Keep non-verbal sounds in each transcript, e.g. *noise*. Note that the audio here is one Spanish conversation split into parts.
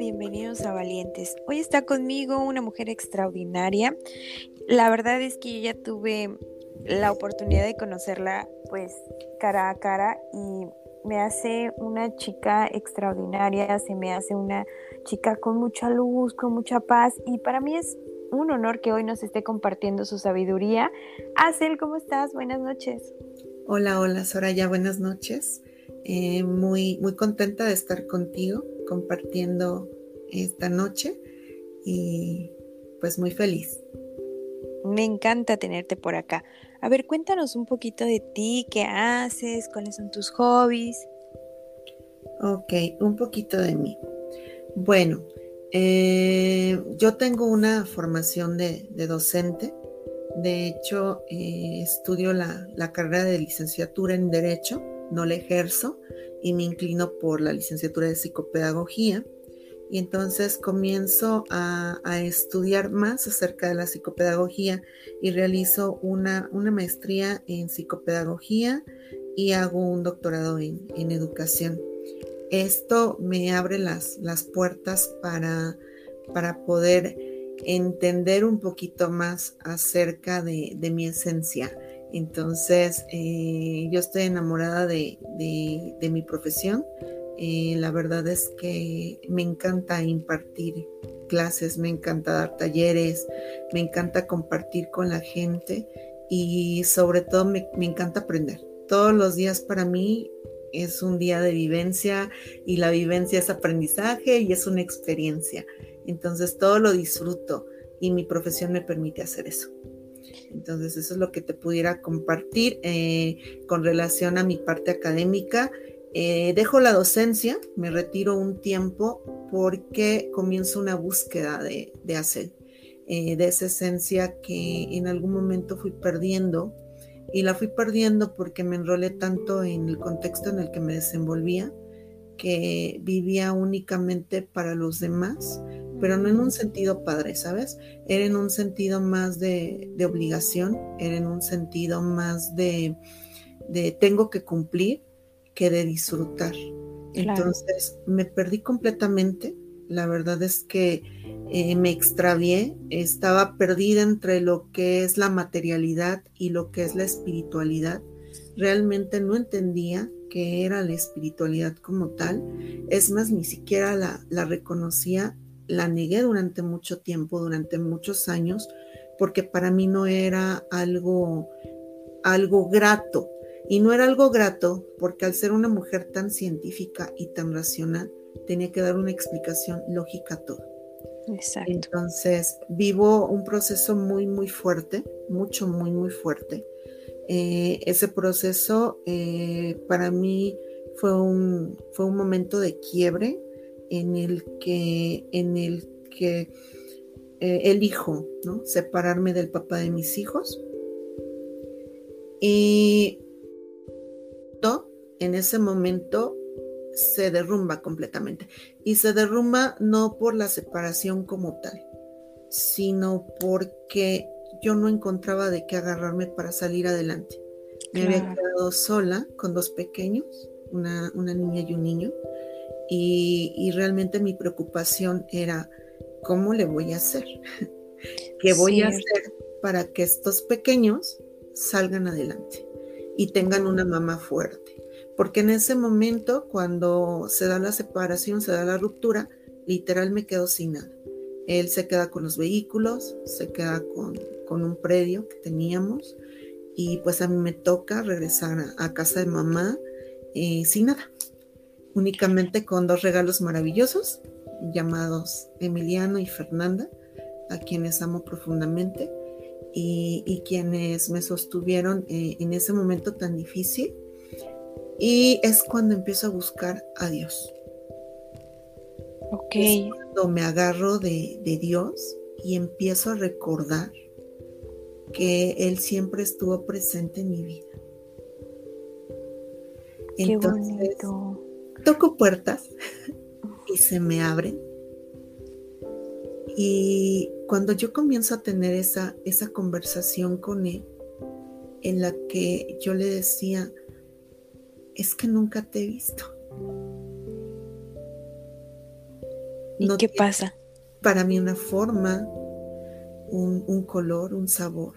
bienvenidos a Valientes. Hoy está conmigo una mujer extraordinaria. La verdad es que yo ya tuve la oportunidad de conocerla pues cara a cara y me hace una chica extraordinaria, se me hace una chica con mucha luz, con mucha paz y para mí es un honor que hoy nos esté compartiendo su sabiduría. Acel, ¿cómo estás? Buenas noches. Hola, hola Soraya, buenas noches. Eh, muy, muy contenta de estar contigo compartiendo esta noche y pues muy feliz. Me encanta tenerte por acá. A ver, cuéntanos un poquito de ti, qué haces, cuáles son tus hobbies. Ok, un poquito de mí. Bueno, eh, yo tengo una formación de, docente. De hecho, eh, estudio la, la carrera de licenciatura en Derecho, no la ejerzo, y me inclino por la licenciatura de psicopedagogía. Y entonces comienzo a, estudiar más acerca de la psicopedagogía y realizo una, una maestría en psicopedagogía y hago un doctorado en, educación. Esto me abre las, las puertas para, para poder entender un poquito más acerca de, de mi esencia entonces, eh, yo estoy enamorada de, mi profesión. Eh, la verdad es que me encanta impartir clases, me encanta dar talleres, me encanta compartir con la gente y sobre todo me, me encanta aprender. Todos los días para mí es un día de vivencia y la vivencia es aprendizaje y es una experiencia. Entonces todo lo disfruto y mi profesión me permite hacer eso. Entonces, eso es lo que te pudiera compartir eh, con relación a mi parte académica. Eh, dejo la docencia, me retiro un tiempo porque comienzo una búsqueda de, hacer, eh, de esa esencia que en algún momento fui perdiendo y la fui perdiendo porque me enrolé tanto en el contexto en el que me desenvolvía que vivía únicamente para los demás pero no en un sentido padre, ¿sabes? Era en un sentido más de, obligación, era en un sentido más de, tengo que cumplir que de disfrutar. Entonces me perdí completamente. La verdad es que eh, me extravié, estaba perdida entre lo que es la materialidad y lo que es la espiritualidad. Realmente no entendía qué era la espiritualidad como tal. Es más, ni siquiera la, la reconocía la negué durante mucho tiempo, durante muchos años, porque para mí no era algo, algo grato. Y no era algo grato porque al ser una mujer tan científica y tan racional, tenía que dar una explicación lógica a todo. Exacto. Entonces, vivo un proceso muy, muy fuerte, mucho, muy, muy fuerte. Eh, ese proceso eh, para mí fue un, fue un momento de quiebre, en el que, en el que eh, elijo ¿no? separarme del papá de mis hijos. Y todo en ese momento se derrumba completamente. Y se derrumba no por la separación como tal, sino porque yo no encontraba de qué agarrarme para salir adelante. Me había quedado sola con dos pequeños, una, una niña y un niño y, realmente mi preocupación era, ¿cómo le voy a hacer? *laughs* ¿Qué voy a hacer para que estos pequeños salgan adelante y tengan una mamá fuerte? Porque en ese momento, cuando se da la separación, se da la ruptura, literal me quedo sin nada. Él se queda con los vehículos, se queda con, un predio que teníamos y pues a mí me toca regresar a, casa de mamá eh, sin nada únicamente con dos regalos maravillosos llamados Emiliano y Fernanda, a quienes amo profundamente y, quienes me sostuvieron eh, en ese momento tan difícil. Y es cuando empiezo a buscar a Dios. Ok. cuando me agarro de, de Dios y empiezo a recordar que Él siempre estuvo presente en mi vida. Qué bonito toco puertas y se me abren. Y cuando yo comienzo a tener esa, esa conversación con él, en la que yo le decía, es que nunca te he visto. ¿Y qué pasa? Para mí una forma, un, color, un sabor,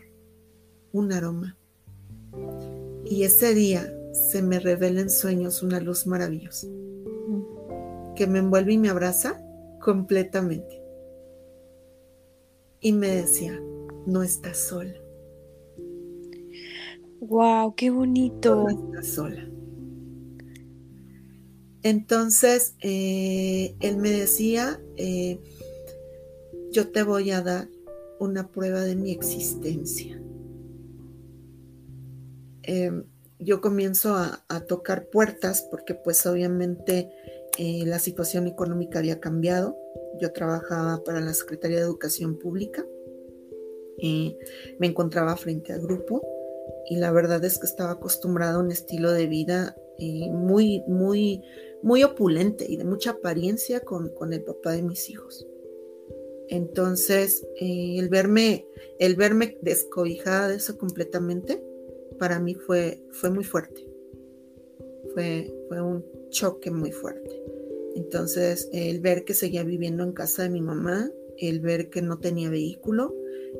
un aroma. Y ese día se me revela en sueños una luz maravillosa que me envuelve y me abraza completamente. Y me decía, no estás sola. Wow, qué bonito. No estás sola. Entonces, eh, él me decía, eh, yo te voy a dar una prueba de mi existencia. Em, yo comienzo a, tocar puertas porque pues obviamente eh, la situación económica había cambiado. Yo trabajaba para la Secretaría de Educación Pública. me encontraba frente al grupo y la verdad es que estaba acostumbrada a un estilo de vida muy, muy, muy opulente y de mucha apariencia con, con el papá de mis hijos. Entonces, eh, el, verme, el verme descobijada de eso completamente, para mí fue, fue muy fuerte. Fue, fue un choque muy fuerte. Entonces, el ver que seguía viviendo en casa de mi mamá, el ver que no tenía vehículo,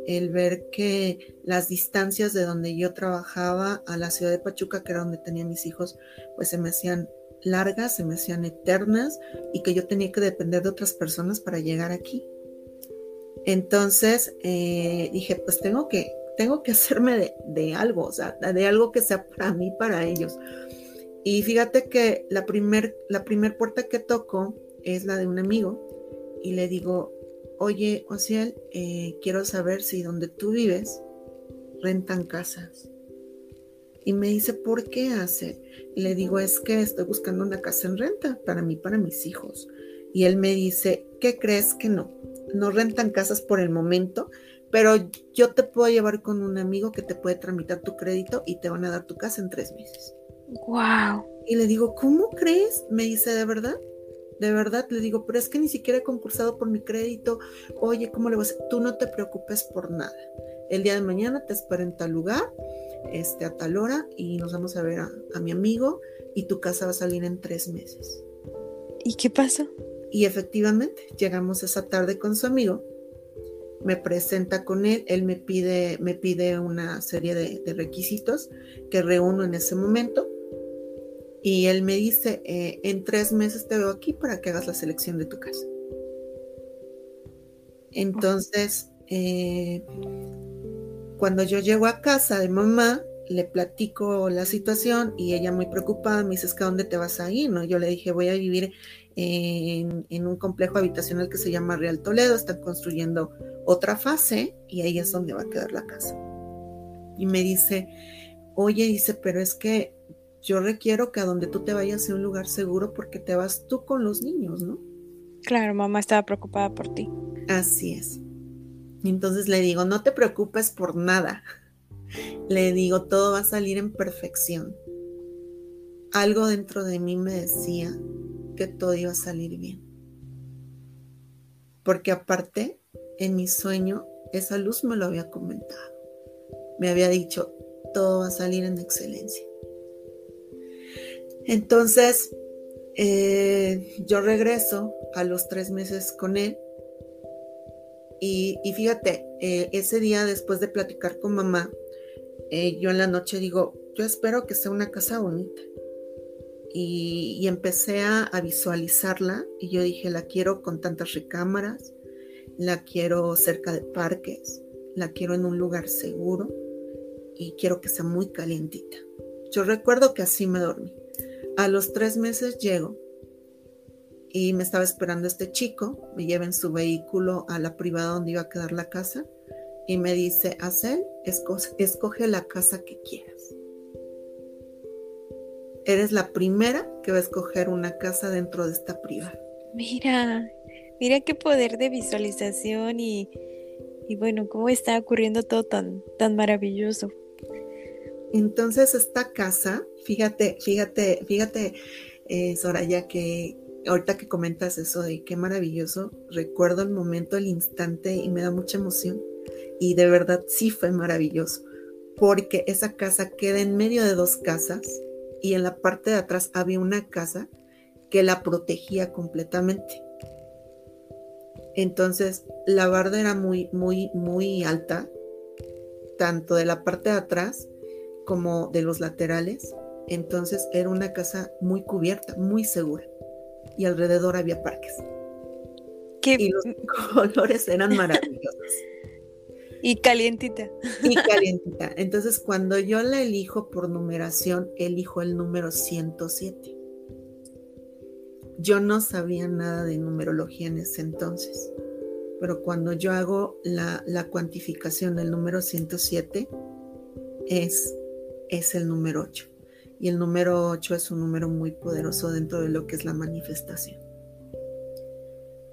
el ver que las distancias de donde yo trabajaba a la ciudad de Pachuca, que era donde tenía mis hijos, pues se me hacían largas, se me hacían eternas y que yo tenía que depender de otras personas para llegar aquí. Entonces eh, dije, pues tengo que, tengo que hacerme de, algo, o sea, de algo que sea para mí, para ellos. Y fíjate que la primer, la primer puerta que toco es la de un amigo y le digo, oye, Ociel, eh, quiero saber si donde tú vives rentan casas. Y me dice, ¿por qué hace? Y le digo, es que estoy buscando una casa en renta para mí, para mis hijos. Y él me dice, ¿qué crees que no? No rentan casas por el momento, pero yo te puedo llevar con un amigo que te puede tramitar tu crédito y te van a dar tu casa en tres meses. ¡Wow! Y le digo, ¿cómo crees? Me dice, ¿de verdad? De verdad, le digo, pero es que ni siquiera he concursado por mi crédito. Oye, ¿cómo le vas a? Tú no te preocupes por nada. El día de mañana te espero en tal lugar este, a tal hora y nos vamos a ver a, mi amigo y tu casa va a salir en tres meses. ¿Y qué pasó? Y efectivamente, llegamos esa tarde con su amigo, me presenta con él, él me pide, me pide una serie de, requisitos que reúno en ese momento y él me dice, eh, en tres meses te veo aquí para que hagas la selección de tu casa. Entonces, eh, cuando yo llego a casa de mamá, le platico la situación y ella muy preocupada me dice, es que ¿a dónde te vas a ir? ¿No? Yo le dije, voy a vivir en, en, un complejo habitacional que se llama Real Toledo, están construyendo otra fase y ahí es donde va a quedar la casa. Y me dice, oye, dice, pero es que yo requiero que a donde tú te vayas sea un lugar seguro porque te vas tú con los niños, ¿no? Claro, mamá estaba preocupada por ti. Así es. Entonces le digo, no te preocupes por nada. *laughs* Le digo, todo va a salir en perfección. Algo dentro de mí me decía que todo iba a salir bien. Porque aparte, en mi sueño, esa luz me lo había comentado. Me había dicho, todo va a salir en excelencia. Entonces, eh, yo regreso a los tres meses con él y, fíjate, eh, ese día después de platicar con mamá, eh, yo en la noche digo, yo espero que sea una casa bonita. Y, empecé a, visualizarla y yo dije, la quiero con tantas recámaras, la quiero cerca de parques, la quiero en un lugar seguro y quiero que sea muy calientita. Yo recuerdo que así me dormí. A los tres meses llego y me estaba esperando este chico, me lleva en su vehículo a la privada donde iba a quedar la casa y me dice, Acel, escoge, escoge la casa que quieras. Eres la primera que va a escoger una casa dentro de esta privada. Mira, mira qué poder de visualización y, y bueno, cómo está ocurriendo todo tan, tan maravilloso. Entonces esta casa, fíjate, fíjate, fíjate, eh, Soraya, que ahorita que comentas eso de qué maravilloso, recuerdo el momento, el instante y me da mucha emoción. Y de verdad sí fue maravilloso, porque esa casa queda en medio de dos casas y en la parte de atrás había una casa que la protegía completamente. Entonces, la barda era muy, muy, muy alta, tanto de la parte de atrás como de los laterales. Entonces, era una casa muy cubierta, muy segura. Y alrededor había parques. Y los *laughs* colores eran maravillosos. Y calientita. Y *laughs* calientita. Entonces, cuando yo la elijo por numeración, elijo el número 107. Yo no sabía nada de numerología en ese entonces, pero cuando yo hago la, cuantificación del número 107, es, es el número 8. Y el número 8 es un número muy poderoso dentro de lo que es la manifestación.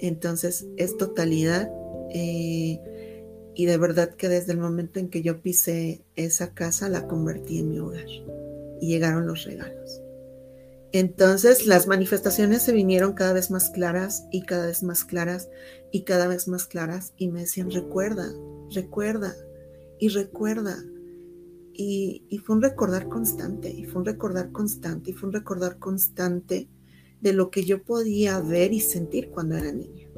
Entonces, es totalidad. Eh, y de verdad que desde el momento en que yo pisé esa casa, la convertí en mi hogar. Y llegaron los regalos. Entonces las manifestaciones se vinieron cada vez más claras y cada vez más claras y cada vez más claras y me decían, recuerda, recuerda y recuerda. Y, y, fue un recordar constante, y fue un recordar constante, y fue un recordar constante de lo que yo podía ver y sentir cuando era niña.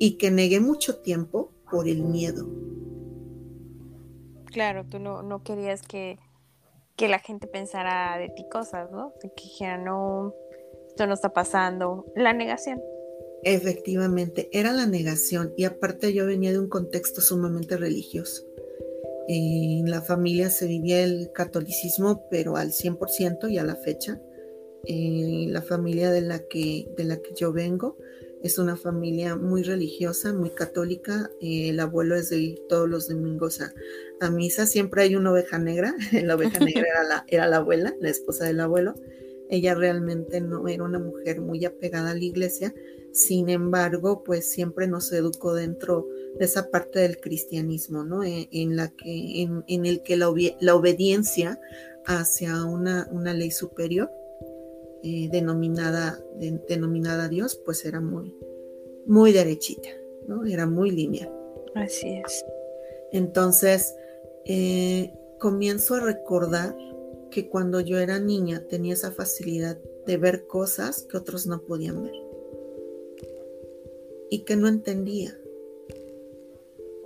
Y que negué mucho tiempo por el miedo. Claro, tú no, no querías que que la gente pensara de ti cosas, ¿no? que dijera, no, esto no está pasando. La negación. Efectivamente, era la negación y aparte yo venía de un contexto sumamente religioso. En la familia se vivía el catolicismo, pero al 100% y a la fecha. En la familia de la que, de la que yo vengo es una familia muy religiosa, muy católica. el abuelo es de ir todos los domingos a, misa, siempre hay una oveja negra, *laughs* la oveja negra era la, abuela, la esposa del abuelo, ella realmente no era una mujer muy apegada a la iglesia, sin embargo, pues siempre nos educó dentro de esa parte del cristianismo, ¿no? E, en, la que, en, el que la, obediencia hacia una ley superior, eh, denominada, denominada Dios, pues era muy, muy derechita, ¿no? Era muy lineal. Así es. Entonces, eh, comienzo a recordar que cuando yo era niña tenía esa facilidad de ver cosas que otros no podían ver y que no entendía.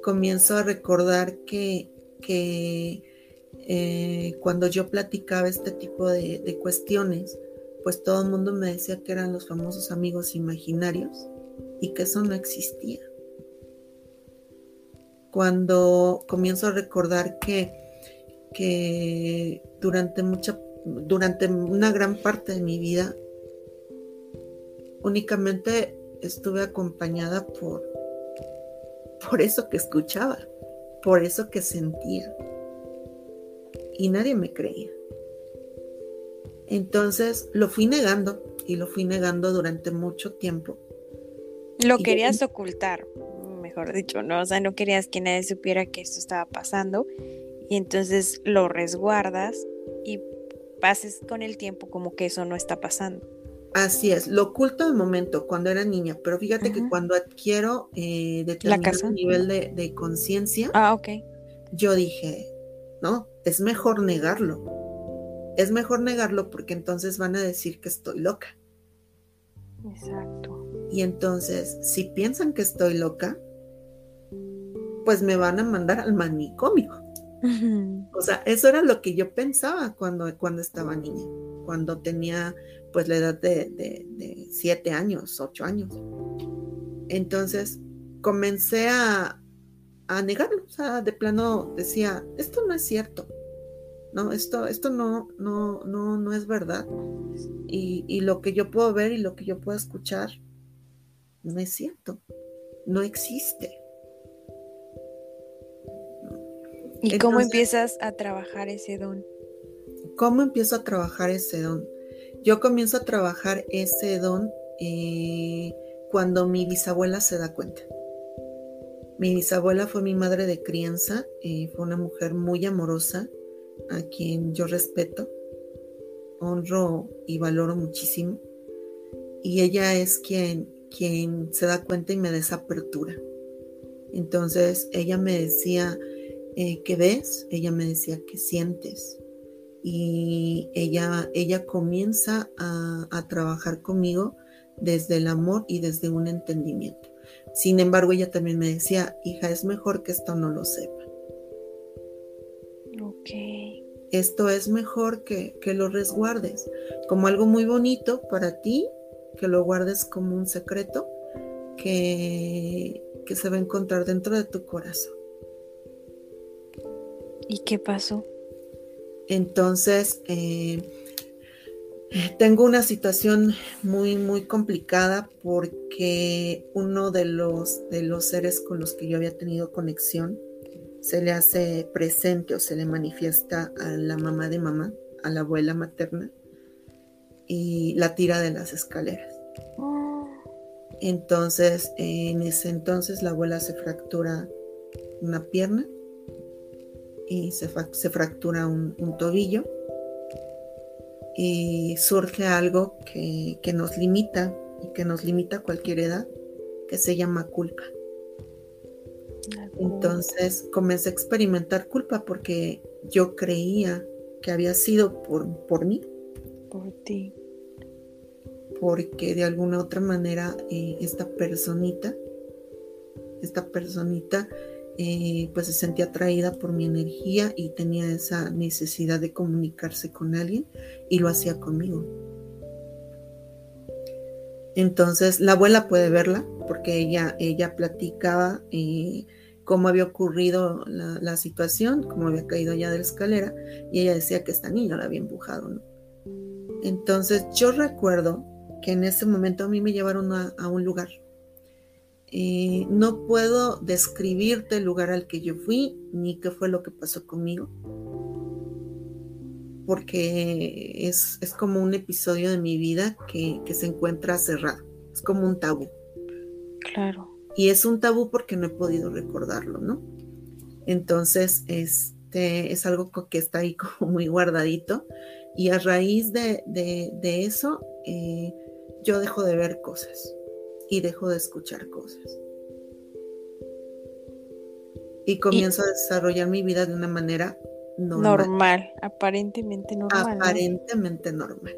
Comienzo a recordar que, que eh, cuando yo platicaba este tipo de, de cuestiones, pues todo el mundo me decía que eran los famosos amigos imaginarios y que eso no existía cuando comienzo a recordar que, que durante, mucha, durante una gran parte de mi vida únicamente estuve acompañada por, por eso que escuchaba, por eso que sentía. Y nadie me creía. Entonces lo fui negando y lo fui negando durante mucho tiempo. Lo querías ocultar mejor dicho, ¿no? O sea, no querías que nadie supiera que esto estaba pasando y entonces lo resguardas y pases con el tiempo como que eso no está pasando. Así es, lo oculto de momento cuando era niña, pero fíjate que cuando adquiero eh, determinado nivel de, de conciencia, ah, ok. yo dije, no, es mejor negarlo. Es mejor negarlo porque entonces van a decir que estoy loca. Exacto. Y entonces, si piensan que estoy loca, pues me van a mandar al manicomio. O sea, eso era lo que yo pensaba cuando, cuando estaba niña, cuando tenía pues la edad de, de, siete años, ocho años. Entonces comencé a, a negarlo, o sea, de plano decía, esto no es cierto, no, esto, esto no, no, no, no es verdad. Y, y lo que yo puedo ver y lo que yo puedo escuchar no es cierto, no existe. ¿Y cómo empiezas a trabajar ese don? ¿Cómo empiezo a trabajar ese don? Yo comienzo a trabajar ese don eh, cuando mi bisabuela se da cuenta. Mi bisabuela fue mi madre de crianza, eh, fue una mujer muy amorosa, a quien yo respeto, honro y valoro muchísimo. Y ella es quien, quien se da cuenta y me da esa apertura. Entonces ella me decía, eh, ¿qué ves? Ella me decía, ¿qué sientes? Y ella, ella comienza a, trabajar conmigo desde el amor y desde un entendimiento. Sin embargo, ella también me decía, hija, es mejor que esto no lo sepa. Esto es mejor que, que lo resguardes como algo muy bonito para ti, que lo guardes como un secreto que, que se va a encontrar dentro de tu corazón. ¿Y qué pasó? Entonces, eh, tengo una situación muy, muy complicada porque uno de los, de los seres con los que yo había tenido conexión se le hace presente o se le manifiesta a la mamá de mamá, a la abuela materna, y la tira de las escaleras. Entonces, en ese entonces la abuela se fractura una pierna y se, fractura un, tobillo y surge algo que, que nos limita y que nos limita a cualquier edad, que se llama culpa. Entonces comencé a experimentar culpa porque yo creía que había sido por, por mí. Por ti. Porque de alguna otra manera eh, esta personita, esta personita, eh, pues se sentía atraída por mi energía y tenía esa necesidad de comunicarse con alguien y lo hacía conmigo. Entonces la abuela puede verla porque ella, ella platicaba eh, cómo había ocurrido la, situación, cómo había caído ya de la escalera, y ella decía que esta niña la había empujado, ¿no? Entonces yo recuerdo que en ese momento a mí me llevaron a, un lugar. Eh, no puedo describirte el lugar al que yo fui, ni qué fue lo que pasó conmigo, porque es, como un episodio de mi vida que, que se encuentra cerrado, es como un tabú. Claro. Y es un tabú porque no he podido recordarlo, ¿no? Entonces, este es algo que está ahí *laughs* como muy guardadito. Y a raíz de, eso, eh, yo dejo de ver cosas y dejo de escuchar cosas. Y comienzo a desarrollar mi vida de una manera normal. Normal, aparentemente normal. Aparentemente normal.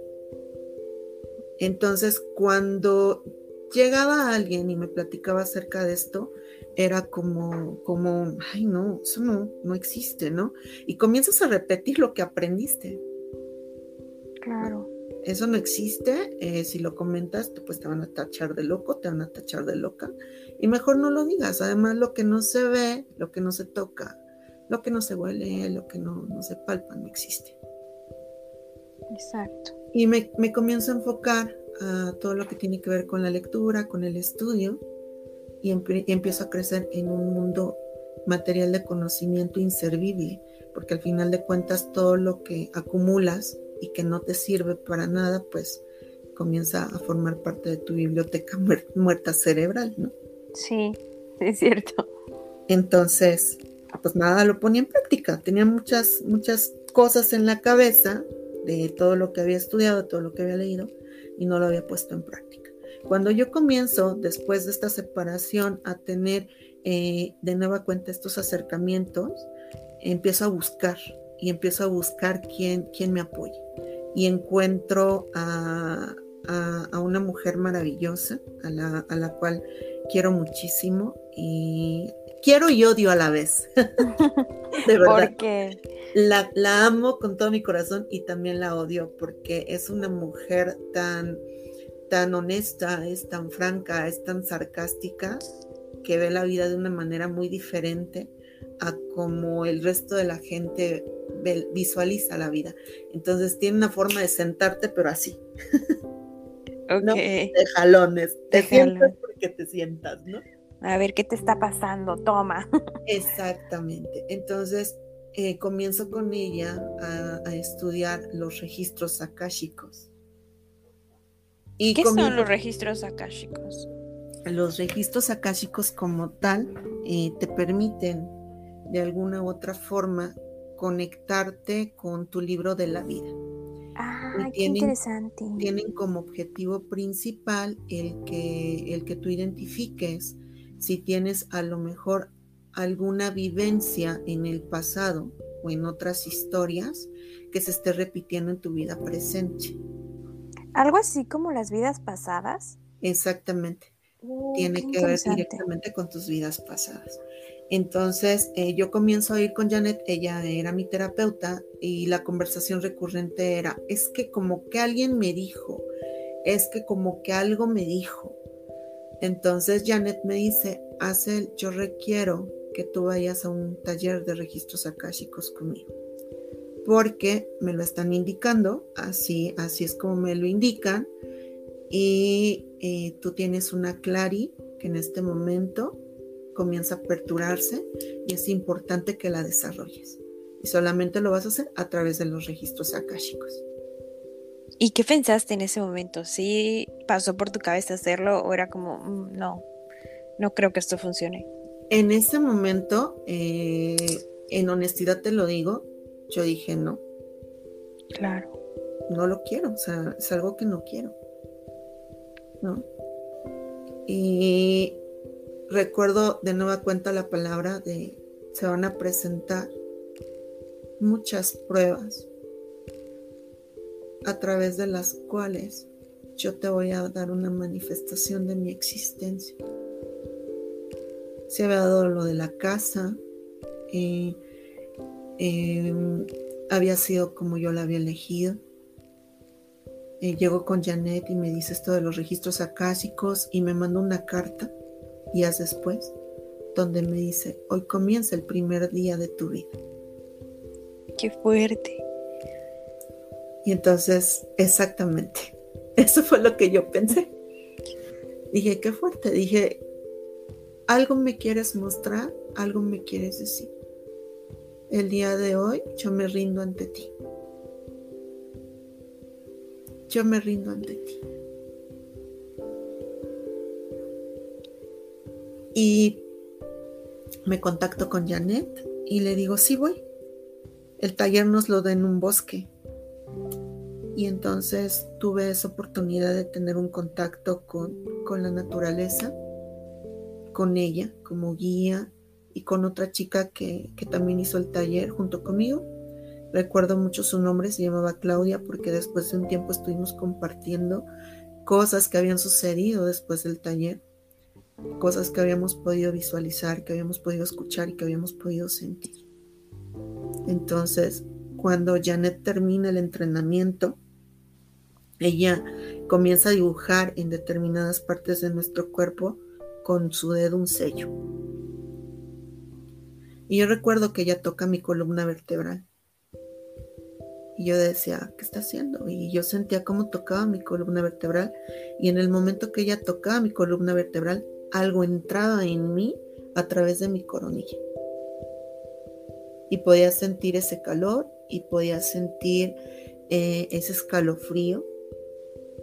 Entonces, cuando llegaba alguien y me platicaba acerca de esto, era como, como, ay, no, eso no, no existe, ¿no? Y comienzas a repetir lo que aprendiste. Claro. Eso no existe, eh, si lo comentas, pues te van a tachar de loco, te van a tachar de loca. Y mejor no lo digas. Además, lo que no se ve, lo que no se toca, lo que no se huele, lo que no, no se palpa, no existe. Exacto. Y me, me comienzo a enfocar a todo lo que tiene que ver con la lectura, con el estudio, y, empiezo a crecer en un mundo material de conocimiento inservible, porque al final de cuentas todo lo que acumulas y que no te sirve para nada, pues comienza a formar parte de tu biblioteca *laughs* muerta cerebral, ¿no? Sí, es cierto. Entonces, pues nada, lo ponía en práctica. Tenía muchas, muchas cosas en la cabeza de todo lo que había estudiado, todo lo que había leído, y no lo había puesto en práctica. Cuando yo comienzo, después de esta separación, a tener eh, de nueva cuenta estos acercamientos, empiezo a buscar y empiezo a buscar quién, quién me apoye. Y encuentro a, una mujer maravillosa, a la, a la cual quiero muchísimo y quiero y odio a la vez. *laughs* de verdad. Porque la, la, amo con todo mi corazón y también la odio porque es una mujer tan, tan honesta, es tan franca, es tan sarcástica que ve la vida de una manera muy diferente a como el resto de la gente visualiza la vida. Entonces tiene una forma de sentarte, pero así. *laughs* De jalones. Te sientas porque te sientas, ¿no? A ver qué te está pasando, toma. *laughs* Exactamente. Entonces, eh, comienzo con ella a, estudiar los registros akáshicos. Y ¿Qué son los registros akáshicos? Los registros akáshicos como tal eh, te permiten de alguna u otra forma conectarte con tu libro de la vida. Ah, qué interesante. Tienen como objetivo principal el que, el que tú identifiques si tienes a lo mejor alguna vivencia en el pasado o en otras historias que se esté repitiendo en tu vida presente. Algo así como las vidas pasadas. Exactamente. Uh, tiene que ver directamente con tus vidas pasadas. Entonces, eh, yo comienzo a ir con Janet, ella era mi terapeuta y la conversación recurrente era, es que como que alguien me dijo, es que como que algo me dijo. Entonces Janet me dice, Hazel, yo requiero que tú vayas a un taller de registros akáshicos conmigo, porque me lo están indicando, así, así es como me lo indican, y eh, tú tienes una clari que en este momento comienza a aperturarse y es importante que la desarrolles. Y solamente lo vas a hacer a través de los registros akáshicos. ¿Y qué pensaste en ese momento? ¿Sí pasó por tu cabeza hacerlo o era como, mm, no, no creo que esto funcione? En ese momento, eh, en honestidad te lo digo, yo dije no. Claro. No lo quiero, o sea, es algo que no quiero. ¿No? Y recuerdo de nueva cuenta la palabra de se van a presentar muchas pruebas a través de las cuales yo te voy a dar una manifestación de mi existencia. Se había dado lo de la casa, eh, em, había sido como yo la había elegido. Eh, llegó con Janet y me dice esto de los registros acásicos y me mandó una carta días después donde me dice, hoy comienza el primer día de tu vida. Qué fuerte. Y entonces, exactamente, eso fue lo que yo pensé. Dije, qué fuerte. Dije, algo me quieres mostrar, algo me quieres decir. El día de hoy yo me rindo ante ti. Yo me rindo ante ti. Y me contacto con Janet y le digo, sí voy. El taller nos lo da en un bosque. Y entonces tuve esa oportunidad de tener un contacto con, con la naturaleza, con ella como guía y con otra chica que, que también hizo el taller junto conmigo. Recuerdo mucho su nombre, se llamaba Claudia, porque después de un tiempo estuvimos compartiendo cosas que habían sucedido después del taller, cosas que habíamos podido visualizar, que habíamos podido escuchar y que habíamos podido sentir. Entonces, cuando Janet termina el entrenamiento, ella comienza a dibujar en determinadas partes de nuestro cuerpo con su dedo un sello. Y yo recuerdo que ella toca mi columna vertebral. Y yo decía, ¿qué está haciendo? Y yo sentía cómo tocaba mi columna vertebral. Y en el momento que ella tocaba mi columna vertebral, algo entraba en mí a través de mi coronilla. Y podía sentir ese calor y podía sentir eh, ese escalofrío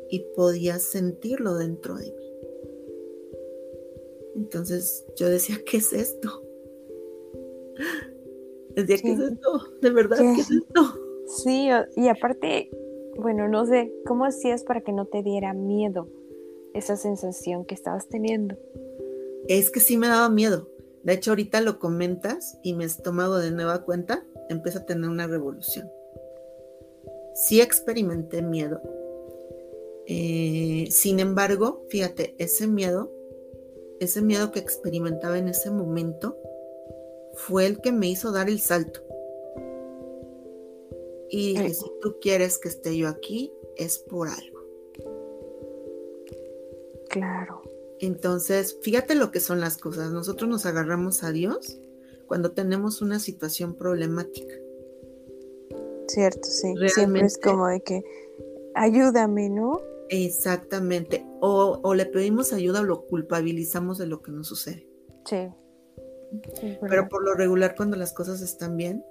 y podía sentirlo dentro de mí. Entonces yo decía, ¿qué es esto? Decía, ¿qué es esto? De verdad, ¿qué, es esto? Sí, y aparte, bueno, no sé, ¿cómo hacías para que no te diera miedo esa sensación que estabas teniendo? Es que sí me daba miedo. De hecho, ahorita lo comentas y mi estómago de nueva cuenta empieza a tener una revolución. Sí experimenté miedo, eh, sin embargo, fíjate, ese miedo, ese miedo que experimentaba en ese momento, fue el que me hizo dar el salto. Y dije, si tú quieres que esté yo aquí, es por algo. Claro. Entonces, fíjate lo que son las cosas. Nosotros nos agarramos a Dios cuando tenemos una situación problemática. Cierto, sí. Siempre es como de que ayúdame, ¿no? Exactamente. O, le pedimos ayuda o lo culpabilizamos de lo que nos sucede. Sí. Pero por lo regular, cuando las cosas están bien,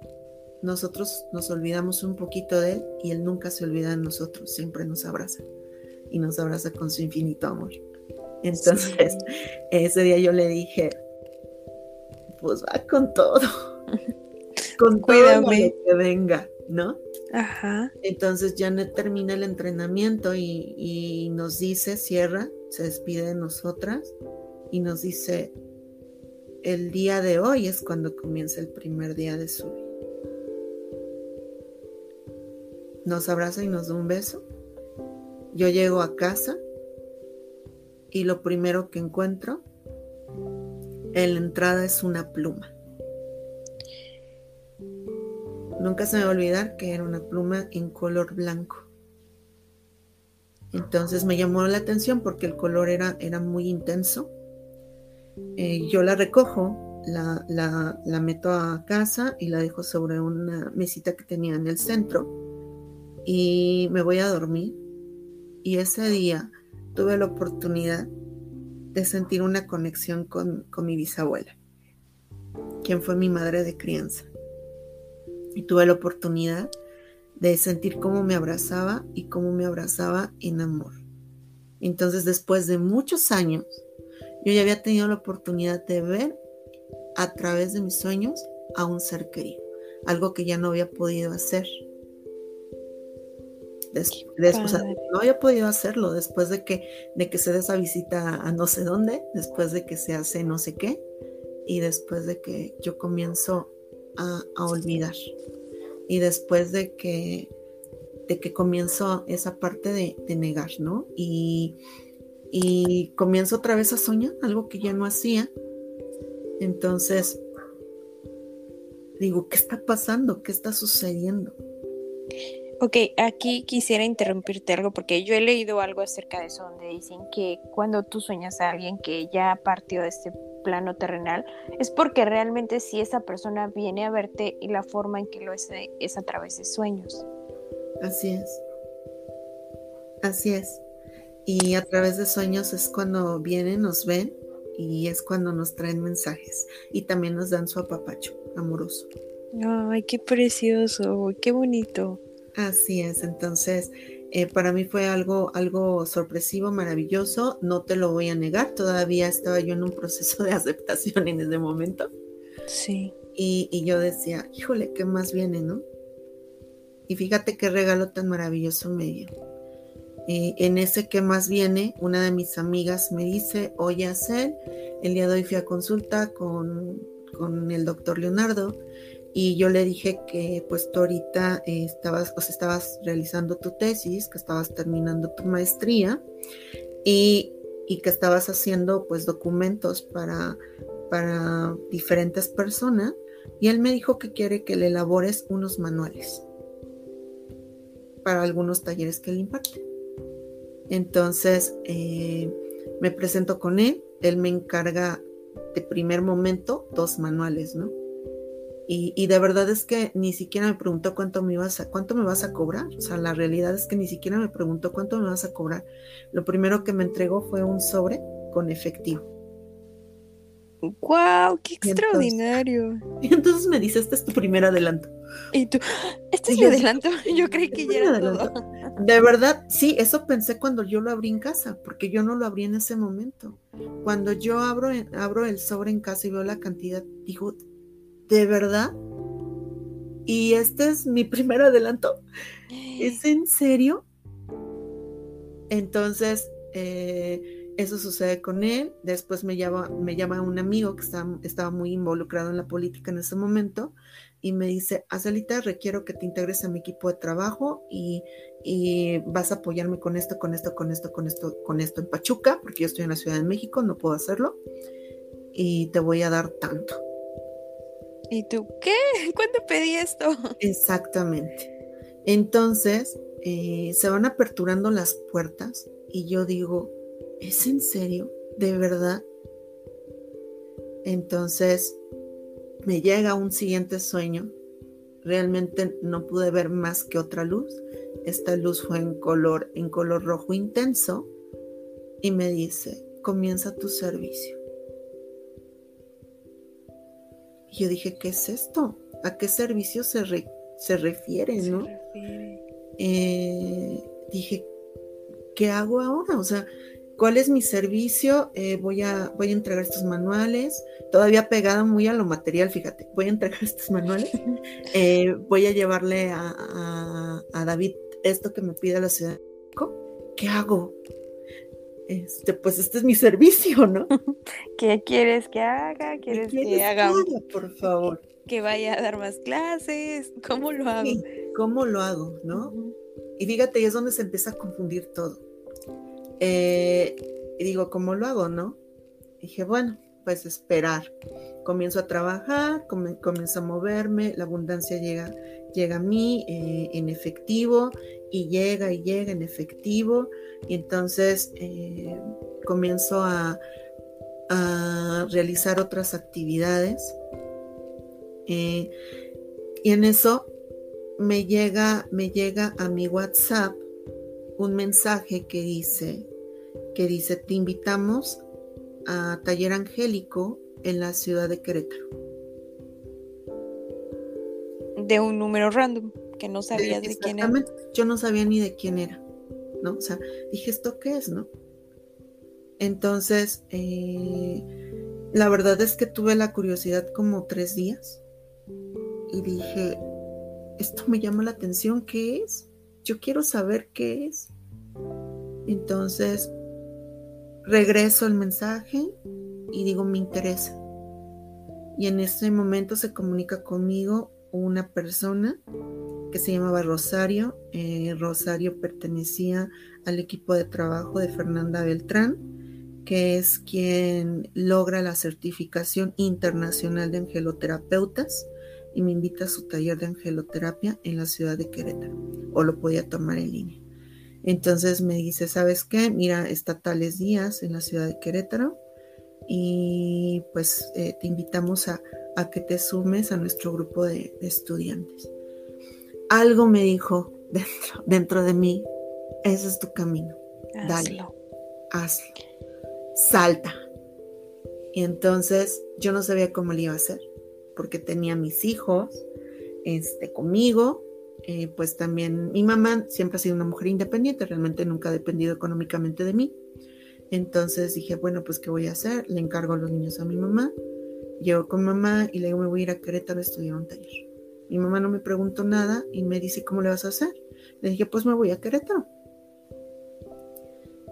nosotros nos olvidamos un poquito de él y él nunca se olvida de nosotros, siempre nos abraza y nos abraza con su infinito amor. Entonces, ese día yo le dije, pues va con todo, *laughs* con todo lo que venga, ¿no? Ajá. Entonces Janet termina el entrenamiento y, nos dice, cierra, se despide de nosotras y nos dice, el día de hoy es cuando comienza el primer día de su vida. Nos abraza y nos da un beso. Yo llego a casa y lo primero que encuentro en la entrada es una pluma. Nunca se me va a olvidar que era una pluma en color blanco. Entonces me llamó la atención porque el color era, era muy intenso. Eh, yo la recojo, la, la, meto a casa y la dejo sobre una mesita que tenía en el centro y me voy a dormir. Y ese día tuve la oportunidad de sentir una conexión con, con mi bisabuela, quien fue mi madre de crianza y tuve la oportunidad de sentir cómo me abrazaba y cómo me abrazaba en amor. Entonces, después de muchos años, yo ya había tenido la oportunidad de ver a través de mis sueños a un ser querido, algo que ya no había podido hacer. después, no había podido hacerlo después de que, de que se dé esa visita a no sé dónde, después de que se hace no sé qué, y después de que yo comienzo a, olvidar. Y después de que, de que comienzo esa parte de, negar, ¿no? Y, y comienzo otra vez a soñar, algo que ya no hacía. Entonces, digo, ¿qué está pasando? ¿Qué está sucediendo? Ok, aquí quisiera interrumpirte algo porque yo he leído algo acerca de eso donde dicen que cuando tú sueñas a alguien que ya partió de este plano terrenal, es porque realmente si esa persona viene a verte y la forma en que lo es es a través de sueños. Así es. Así es. Y a través de sueños es cuando vienen, nos ven y es cuando nos traen mensajes y también nos dan su apapacho amoroso. Ay, qué precioso, qué bonito. Así es, entonces eh, para mí fue algo, algo sorpresivo, maravilloso, no te lo voy a negar, todavía estaba yo en un proceso de *laughs* aceptación en ese momento. Sí. Y, yo decía, híjole, ¿qué más viene, no? Y fíjate qué regalo tan maravilloso me dio. Eh, en ese que más viene, una de mis amigas me dice, oye, Acel, el día de hoy fui a consulta con, con el doctor Leonardo y yo le dije que pues tú ahorita eh, estabas, o estabas realizando tu tesis, que estabas terminando tu maestría y, que estabas haciendo pues documentos para, para diferentes personas y él me dijo que quiere que le elabores unos manuales para algunos talleres que él imparte. Entonces eh, me presento con él, él me encarga de primer momento dos manuales, ¿no? Y, de verdad es que ni siquiera me preguntó cuánto me, ibas a, cuánto me vas a cobrar. O sea, la realidad es que ni siquiera me preguntó cuánto me vas a cobrar. Lo primero que me entregó fue un sobre con efectivo. ¡Wow! ¡Qué extraordinario! *laughs* y entonces me dice, este es tu primer adelanto. Y tú, este es mi adelanto. *laughs* Yo creí que ya era todo. De verdad, sí, eso pensé cuando yo lo abrí en casa, porque yo no lo abrí en ese momento. Cuando yo abro, abro el sobre en casa y veo la cantidad, digo, ¿de verdad? Y este es mi *laughs* primer adelanto. ¿Es en serio? Entonces, eh, eso sucede con él. Después me llama, me llama un amigo que estaba muy involucrado en la política en ese momento y me dice, Acelita, requiero que te integres a mi equipo de trabajo y, y, vas a apoyarme con esto, con esto, con esto, con esto, con esto en Pachuca, porque yo estoy en la Ciudad de México, no puedo hacerlo. Y te voy a dar tanto. ¿Y tú qué? *laughs* ¿Cuándo pedí esto? Exactamente. Entonces, eh, se van aperturando las puertas y yo digo, ¿es en serio? ¿De verdad? Entonces, me llega un siguiente sueño. Realmente no pude ver más que otra luz. Esta luz fue en color, en color rojo intenso y me dice, comienza tu servicio. Y yo dije, ¿qué es esto? ¿A qué servicio se, se refiere, no? Eh, dije, ¿qué hago ahora? O sea, ¿cuál es mi servicio? Eh, voy, a, voy a entregar estos manuales, todavía pegada muy a lo material, fíjate, voy a entregar *laughs* estos manuales, *laughs* eh, voy a llevarle a, a, David esto que me pide la ciudad. ¿Qué hago? Este, pues este es mi servicio, ¿no? *laughs* ¿Qué quieres que haga? ¿Quieres, que haga? por favor. Que vaya a dar más clases. ¿Cómo lo hago? ¿Cómo lo hago, no? Y fíjate, es donde se empieza a confundir todo. Eh, Y digo, ¿cómo lo hago, no? dije, bueno, pues esperar. Comienzo a trabajar, comienzo a moverme, la abundancia llega, llega a mí eh, en efectivo y llega y llega en efectivo. Y entonces eh, comienzo a, a, realizar otras actividades. Eh, y en eso me llega, me llega a mi WhatsApp un mensaje que dice, que dice, te invitamos a Taller Angélico en la ciudad de Querétaro. De un número random que no sabías de, quién era. Yo no sabía ni de quién era, ¿no? O sea, dije, ¿esto qué es, no? Entonces, eh, la verdad es que tuve la curiosidad como tres días y dije, esto me llama la atención, ¿qué es? Yo quiero saber qué es. Entonces, regreso el mensaje y digo, me interesa. Y en ese momento se comunica conmigo una persona que se llamaba Rosario. Eh, Rosario pertenecía al equipo de trabajo de Fernanda Beltrán, que es quien logra la certificación internacional de angeloterapeutas y me invita a su taller de angeloterapia en la ciudad de Querétaro, o lo podía tomar en línea. Entonces me dice, ¿sabes qué? Mira, está tales días en la ciudad de Querétaro y pues eh, te invitamos a, que te sumes a nuestro grupo de, estudiantes. Algo me dijo dentro, dentro de mí, ese es tu camino. Dale, hazlo. Salta. Y entonces yo no sabía cómo le iba a hacer, porque tenía mis hijos este, conmigo, eh, pues también mi mamá siempre ha sido una mujer independiente, realmente nunca ha dependido económicamente de mí. Entonces dije, bueno, pues ¿qué voy a hacer? Le encargo a los niños a mi mamá. Llego con mamá y le digo, me voy a ir a Querétaro a estudiar un taller. Mi mamá no me preguntó nada y me dice, ¿cómo le vas a hacer? Le dije, pues me voy a Querétaro.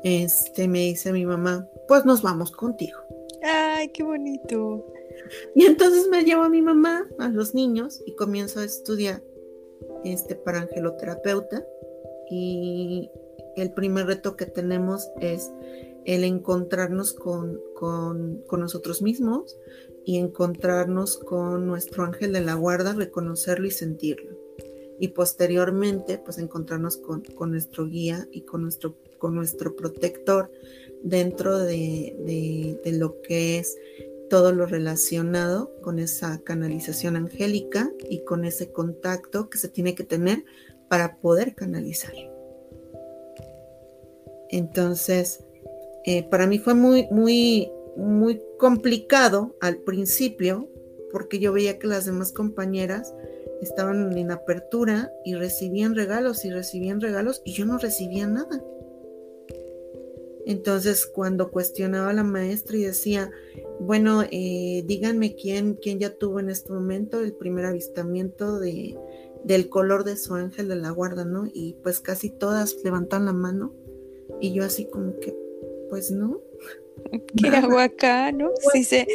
Este me dice mi mamá, pues nos vamos contigo. Ay, qué bonito. Y entonces me llevo a mi mamá, a los niños, y comienzo a estudiar este, para angeloterapeuta y el primer reto que tenemos es el encontrarnos con, con, nosotros mismos y encontrarnos con nuestro ángel de la guarda, reconocerlo y sentirlo. Y posteriormente, pues encontrarnos con, con nuestro guía y con nuestro, con nuestro protector dentro de, de, lo que es todo lo relacionado con esa canalización angélica y con ese contacto que se tiene que tener para poder canalizar. Entonces, eh, para mí fue muy, muy, muy complicado al principio porque yo veía que las demás compañeras estaban en apertura y recibían regalos y recibían regalos y yo no recibía nada. Entonces, cuando cuestionaba a la maestra y decía, bueno, eh, díganme quién, quién ya tuvo en este momento el primer avistamiento de, del color de su ángel de la guarda, ¿no? Y pues casi todas levantan la mano y yo así como que, pues no. *laughs* ¿Qué *laughs* hago acá, no? Pues si,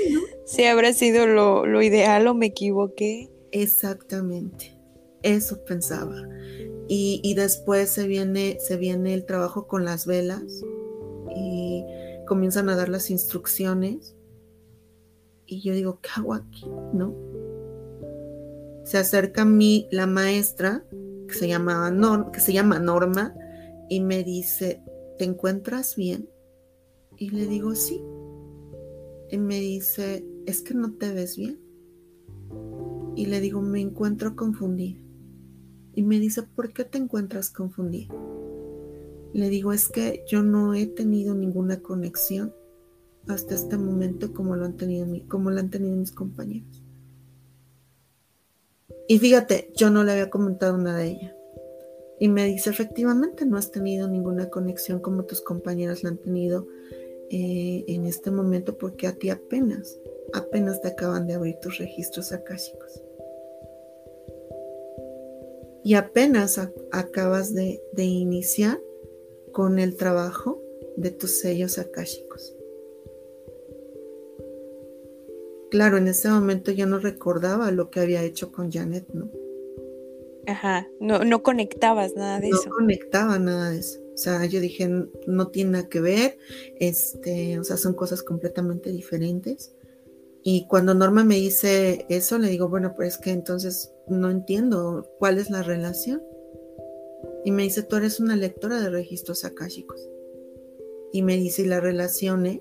se, habrá sido lo, lo ideal o me equivoqué. Exactamente, eso pensaba. Y, y, después se viene, se viene el trabajo con las velas, y comienzan a dar las instrucciones y yo digo, ¿qué hago aquí? ¿No? Se acerca a mí la maestra que se, llamaba que se llama Norma y me dice, ¿te encuentras bien? Y le digo, sí. Y me dice, es que no te ves bien. Y le digo, me encuentro confundida. Y me dice, ¿por qué te encuentras confundida? Le digo, es que yo no he tenido ninguna conexión hasta este momento como lo han tenido, como lo han tenido mis compañeros. Y fíjate, yo no le había comentado nada a ella. Y me dice, efectivamente, no has tenido ninguna conexión como tus compañeras la han tenido eh, en este momento porque a ti apenas, apenas te acaban de abrir tus registros akáshicos. Y apenas acabas de iniciar con el trabajo de tus sellos akáshicos. Claro, en ese momento yo no recordaba lo que había hecho con Janet, ¿no? Ajá, no, no conectabas nada de eso. No conectaba nada de eso. O sea, yo dije, no tiene nada que ver, este, o sea, son cosas completamente diferentes. Y cuando Norma me dice eso, le digo, bueno, pues es que entonces no entiendo cuál es la relación. Y me dice, tú eres una lectora de registros akáshicos. Y me dice, la relación es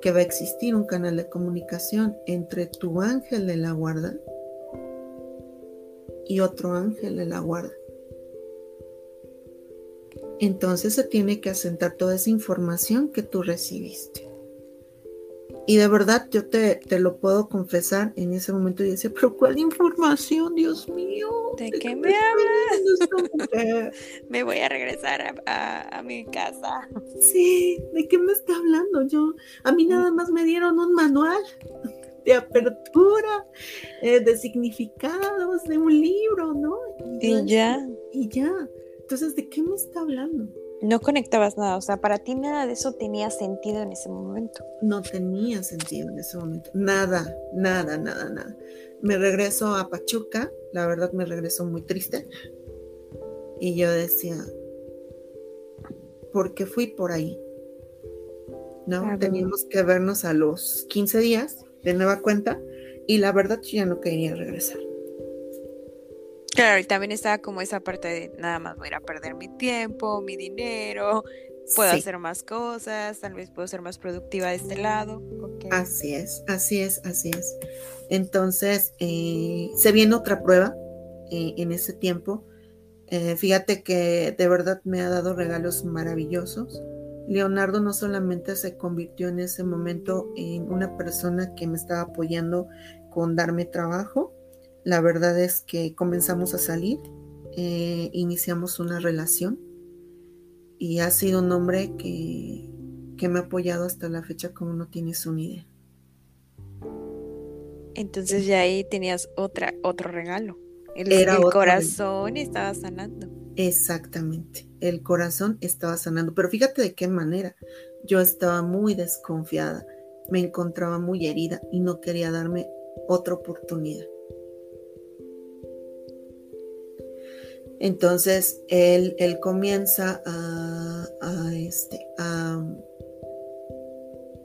que va a existir un canal de comunicación entre tu ángel de la guarda y otro ángel de la guarda. Entonces se tiene que asentar toda esa información que tú recibiste. Y de verdad, yo te, lo puedo confesar, en ese momento yo decía, pero ¿cuál información, Dios mío? ¿De, qué me hablas? *laughs* me voy a regresar a, mi casa. Sí, ¿de qué me está hablando? Yo, a mí nada más me dieron un manual de apertura, eh, de significados, de un libro, ¿no? y ya. Y ya. Entonces, ¿de qué me está hablando? No conectabas nada, o sea, para ti nada de eso tenía sentido en ese momento. No tenía sentido en ese momento, nada, nada, nada, nada. Me regreso a Pachuca, la verdad me regreso muy triste. Y yo decía, ¿por qué fui por ahí? ¿No? Teníamos que vernos a los 15 días de nueva cuenta y la verdad yo ya no quería regresar. Claro, y también estaba como esa parte de nada más voy a ir a perder mi tiempo, mi dinero, puedo hacer más cosas, tal vez puedo ser más productiva de este lado. Así es, así es, así es. Entonces, eh, se viene otra prueba eh, en ese tiempo. Eh, fíjate que de verdad me ha dado regalos maravillosos. Leonardo no solamente se convirtió en ese momento en una persona que me estaba apoyando con darme trabajo, la verdad es que comenzamos a salir, eh, iniciamos una relación y ha sido un hombre que, me ha apoyado hasta la fecha como no tienes una idea. Entonces ya ahí tenías otra, otro regalo. El, el corazón estaba sanando. Exactamente, el corazón estaba sanando. Pero fíjate de qué manera. Yo estaba muy desconfiada, me encontraba muy herida y no quería darme otra oportunidad. Entonces él, comienza a, este, a,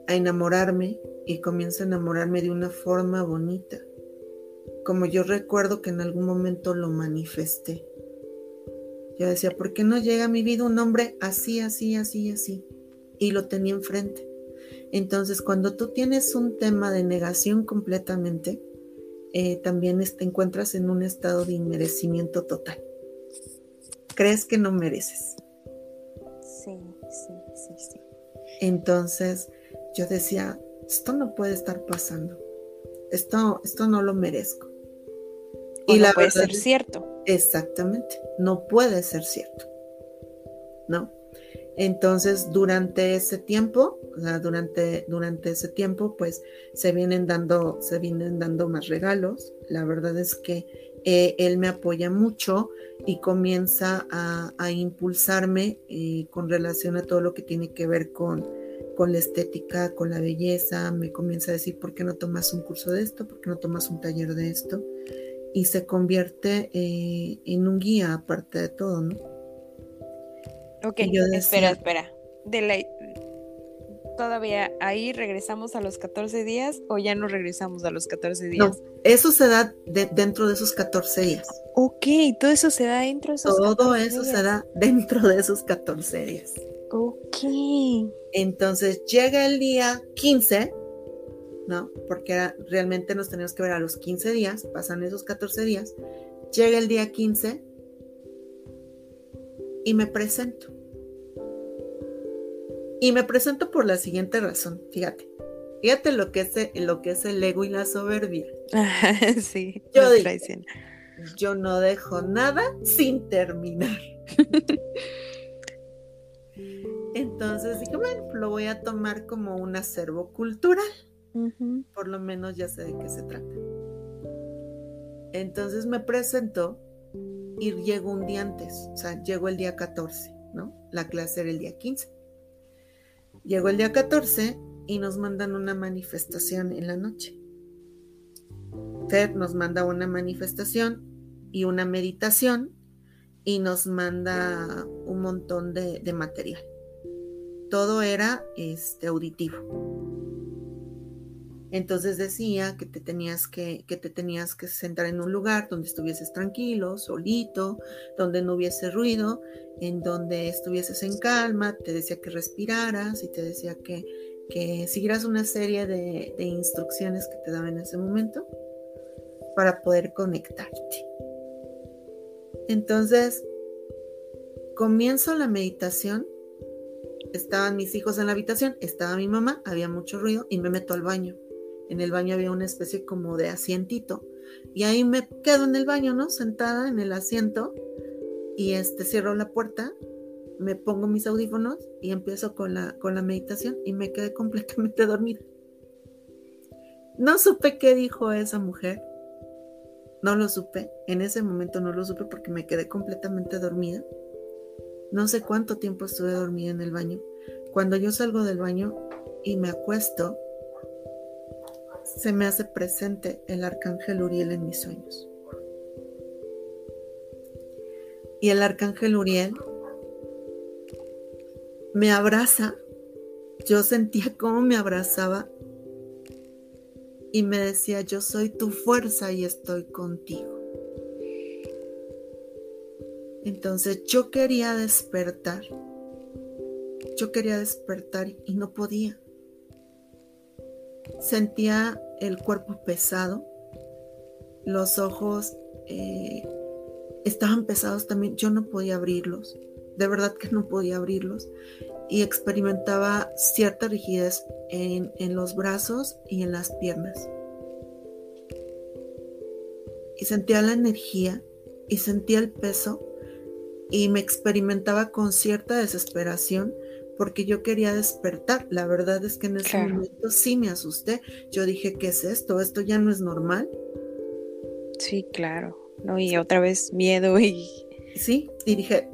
enamorarme y comienza a enamorarme de una forma bonita, como yo recuerdo que en algún momento lo manifesté. Yo decía, ¿por qué no llega a mi vida un hombre así, así, así, así? Y lo tenía enfrente. Entonces, cuando tú tienes un tema de negación completamente, eh, también te encuentras en un estado de inmerecimiento total crees que no mereces. Sí, sí, sí, sí. Entonces yo decía, esto no puede estar pasando. Esto, esto no lo merezco. y no la puede ser cierto. Exactamente, no puede ser cierto. ¿No? Entonces, durante ese tiempo, durante, durante ese tiempo, pues se vienen dando, se vienen dando más regalos. La verdad es que eh, él me apoya mucho y comienza a, impulsarme eh, con relación a todo lo que tiene que ver con, con la estética, con la belleza. Me comienza a decir, ¿por qué no tomas un curso de esto? ¿Por qué no tomas un taller de esto? Y se convierte eh, en un guía aparte de todo, ¿no? Ok, espera, espera. De la, todavía ahí regresamos a los 14 días o ya no regresamos a los 14 días? No, eso se da dentro de esos 14 días. Ok, todo eso se da dentro de esos Todo eso se da dentro de esos 14 días. Ok. Entonces llega el día 15, ¿no? Porque realmente nos tenemos que ver a los 15 días, pasan esos 14 días. Llega el día 15 y me presento. Y me presento por la siguiente razón, fíjate. Fíjate lo que es el, lo que es el ego y la soberbia. *laughs* sí, yo, yo no dejo nada sin terminar. *laughs* Entonces dije, bueno, lo voy a tomar como un acervo cultural. Por lo menos ya sé de qué se trata. Entonces me presento y llego un día antes, o sea, llego el día 14, ¿no? La clase era el día 15. Llegó el día 14 y nos mandan una manifestación en la noche. Ted nos manda una manifestación y una meditación y nos manda un montón de, material. Todo era este, auditivo. Entonces decía que te tenías que, que te tenías que sentar en un lugar donde estuvieses tranquilo, solito, donde no hubiese ruido, en donde estuvieses en calma, te decía que respiraras y te decía que, que siguieras una serie de, de instrucciones que te daban en ese momento para poder conectarte. Entonces, comienzo la meditación, estaban mis hijos en la habitación, estaba mi mamá, había mucho ruido y me meto al baño. En el baño había una especie como de asientito y ahí me quedo en el baño, ¿no? Sentada en el asiento y este cierro la puerta, me pongo mis audífonos y empiezo con la, con la meditación y me quedé *laughs* completamente dormida. No supe qué dijo esa mujer, no lo supe, en ese momento no lo supe porque me quedé completamente dormida. No sé cuánto tiempo estuve dormida en el baño. Cuando yo salgo del baño y me acuesto, se me hace presente el arcángel Uriel en mis sueños. Y el arcángel Uriel me abraza. Yo sentía cómo me abrazaba y me decía, yo soy tu fuerza y estoy contigo. Entonces yo quería despertar. Yo quería despertar y no podía. Sentía el cuerpo pesado, los ojos eh, estaban pesados también, yo no podía abrirlos, de verdad que no podía abrirlos y experimentaba cierta rigidez en, los brazos y en las piernas. Y sentía la energía y sentía el peso y me experimentaba con cierta desesperación porque yo quería despertar. La verdad es que en ese momento sí me asusté. Yo dije, ¿qué es esto? ¿Esto ya no es normal? Sí, claro. No, y otra vez miedo y... Sí, y dije,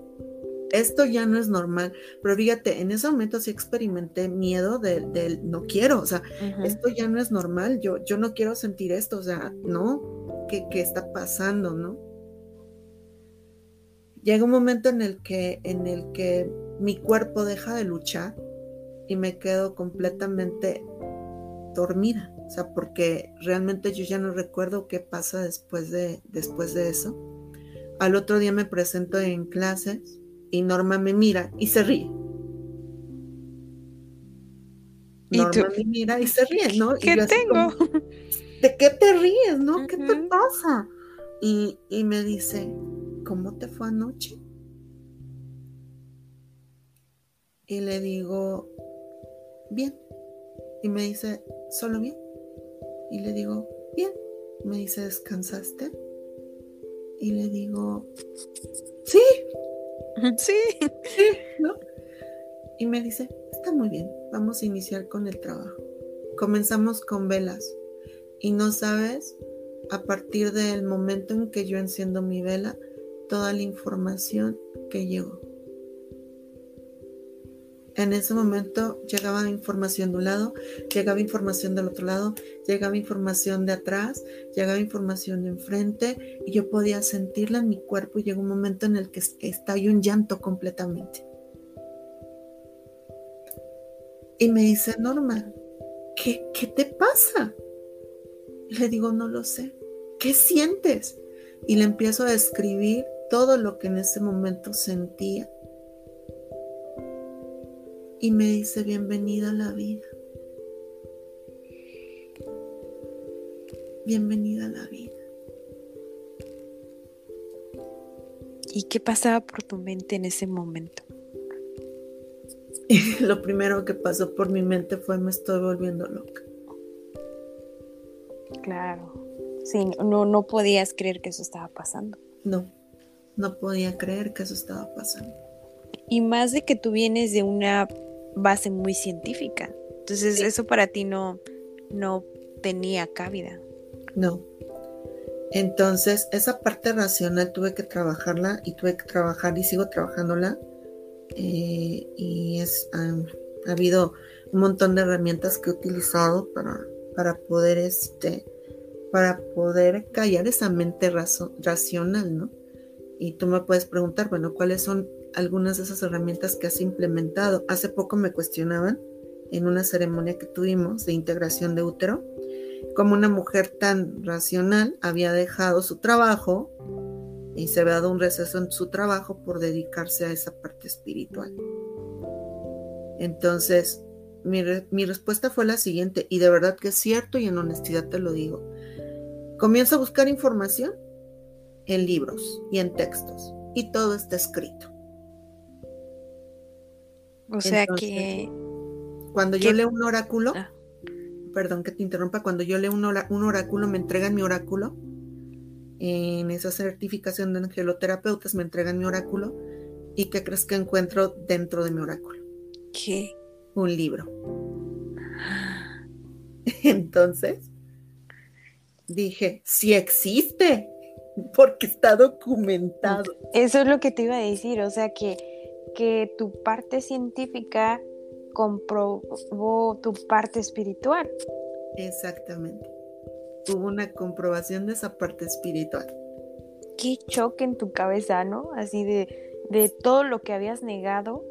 esto ya no es normal. Pero fíjate, en ese momento sí experimenté miedo del, no quiero, o sea, esto ya no es normal, yo, yo no quiero sentir esto, o sea, no, ¿qué, qué está pasando, no? Llega un momento en el que, en el que mi cuerpo deja de luchar y me quedo completamente dormida. O sea, porque realmente yo ya no recuerdo qué pasa después de, después de eso. Al otro día me presento en clases y Norma me mira y se ríe. Norma me mira y se ríe, ¿no? ¿Qué tengo? ¿De qué te ríes, no? ¿Qué te pasa? Y, y me dice, ¿cómo te fue anoche? Y le digo, bien. Y me dice, ¿solo bien? Y le digo, bien. Me dice, ¿descansaste? Y le digo, sí, *laughs* Sí. ¿no? Y me dice, está muy bien, vamos a iniciar con el trabajo. Comenzamos con velas. Y no sabes, a partir del momento en que yo enciendo mi vela, toda la información que llegó. En ese momento llegaba información de un lado, llegaba información del otro lado, llegaba información de atrás, llegaba información de enfrente y yo podía sentirla en mi cuerpo y llegó un momento en el que estalló un llanto completamente. Y me dice, Norma, ¿qué, qué te pasa? le digo, no lo sé. ¿Qué sientes? Y le empiezo a describir todo lo que en ese momento sentía y me dice bienvenida a la vida. Bienvenida a la vida. ¿Y qué pasaba por tu mente en ese momento? *laughs* Lo primero que pasó por mi mente fue me estoy volviendo loca. Claro. Sí, no, no podías creer que eso estaba pasando. No, no podía creer que eso estaba pasando. Y más de que tú vienes de una base muy científica. Entonces eso para ti no, no tenía cabida. No. Entonces esa parte racional tuve que trabajarla y tuve que trabajar y sigo trabajándola. Eh, y es, ha habido un montón de herramientas que he utilizado para, para poder este para poder callar esa mente racional, ¿no? y tú me puedes preguntar, bueno, ¿cuáles son algunas de esas herramientas que has implementado? Hace poco me cuestionaban en una ceremonia que tuvimos de integración de útero, como una mujer tan racional había dejado su trabajo y se había dado un receso en su trabajo por dedicarse a esa parte espiritual. Entonces, mi, mi, respuesta fue la siguiente, y de verdad que es cierto y en honestidad te lo digo. Comienzo a buscar información en libros y en textos, y todo está escrito. O sea que... Cuando yo leo un oráculo, ah. perdón que te interrumpa, cuando yo leo un, un oráculo, me entregan mi oráculo, en esa certificación de angeloterapeutas me entregan mi oráculo, ¿y qué crees que encuentro dentro de mi oráculo? ¿Qué? Un libro. *gasps* Entonces, dije, sí existe, porque está documentado. Eso es lo que te iba a decir, o sea que, que tu parte científica comprobó tu parte espiritual. Exactamente. Tuvo una comprobación de esa parte espiritual. Qué choque en tu cabeza, ¿no? Así de, de todo lo que habías negado,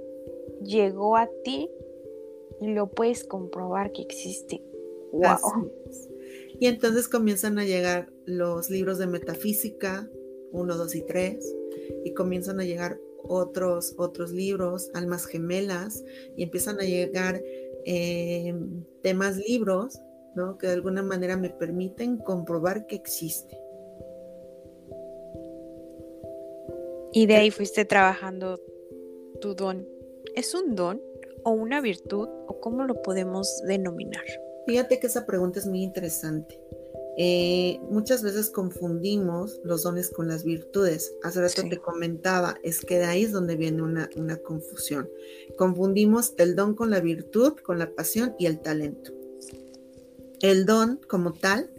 llegó a ti y lo puedes comprobar que existe. ¡Wow! Y entonces comienzan a llegar los libros de metafísica, 1, 2 y 3, y comienzan a llegar otros, otros libros, almas gemelas, y empiezan a llegar eh, temas libros, ¿no? Que de alguna manera me permiten comprobar que existe. Y de ahí fuiste trabajando tu don. ¿Es un don o una virtud o cómo lo podemos denominar? Fíjate que esa pregunta es muy interesante. Eh, muchas veces confundimos los dones con las virtudes. Hace rato te comentaba, es que de ahí es donde viene una, una confusión. Confundimos el don con la virtud, con la pasión y el talento. El don como tal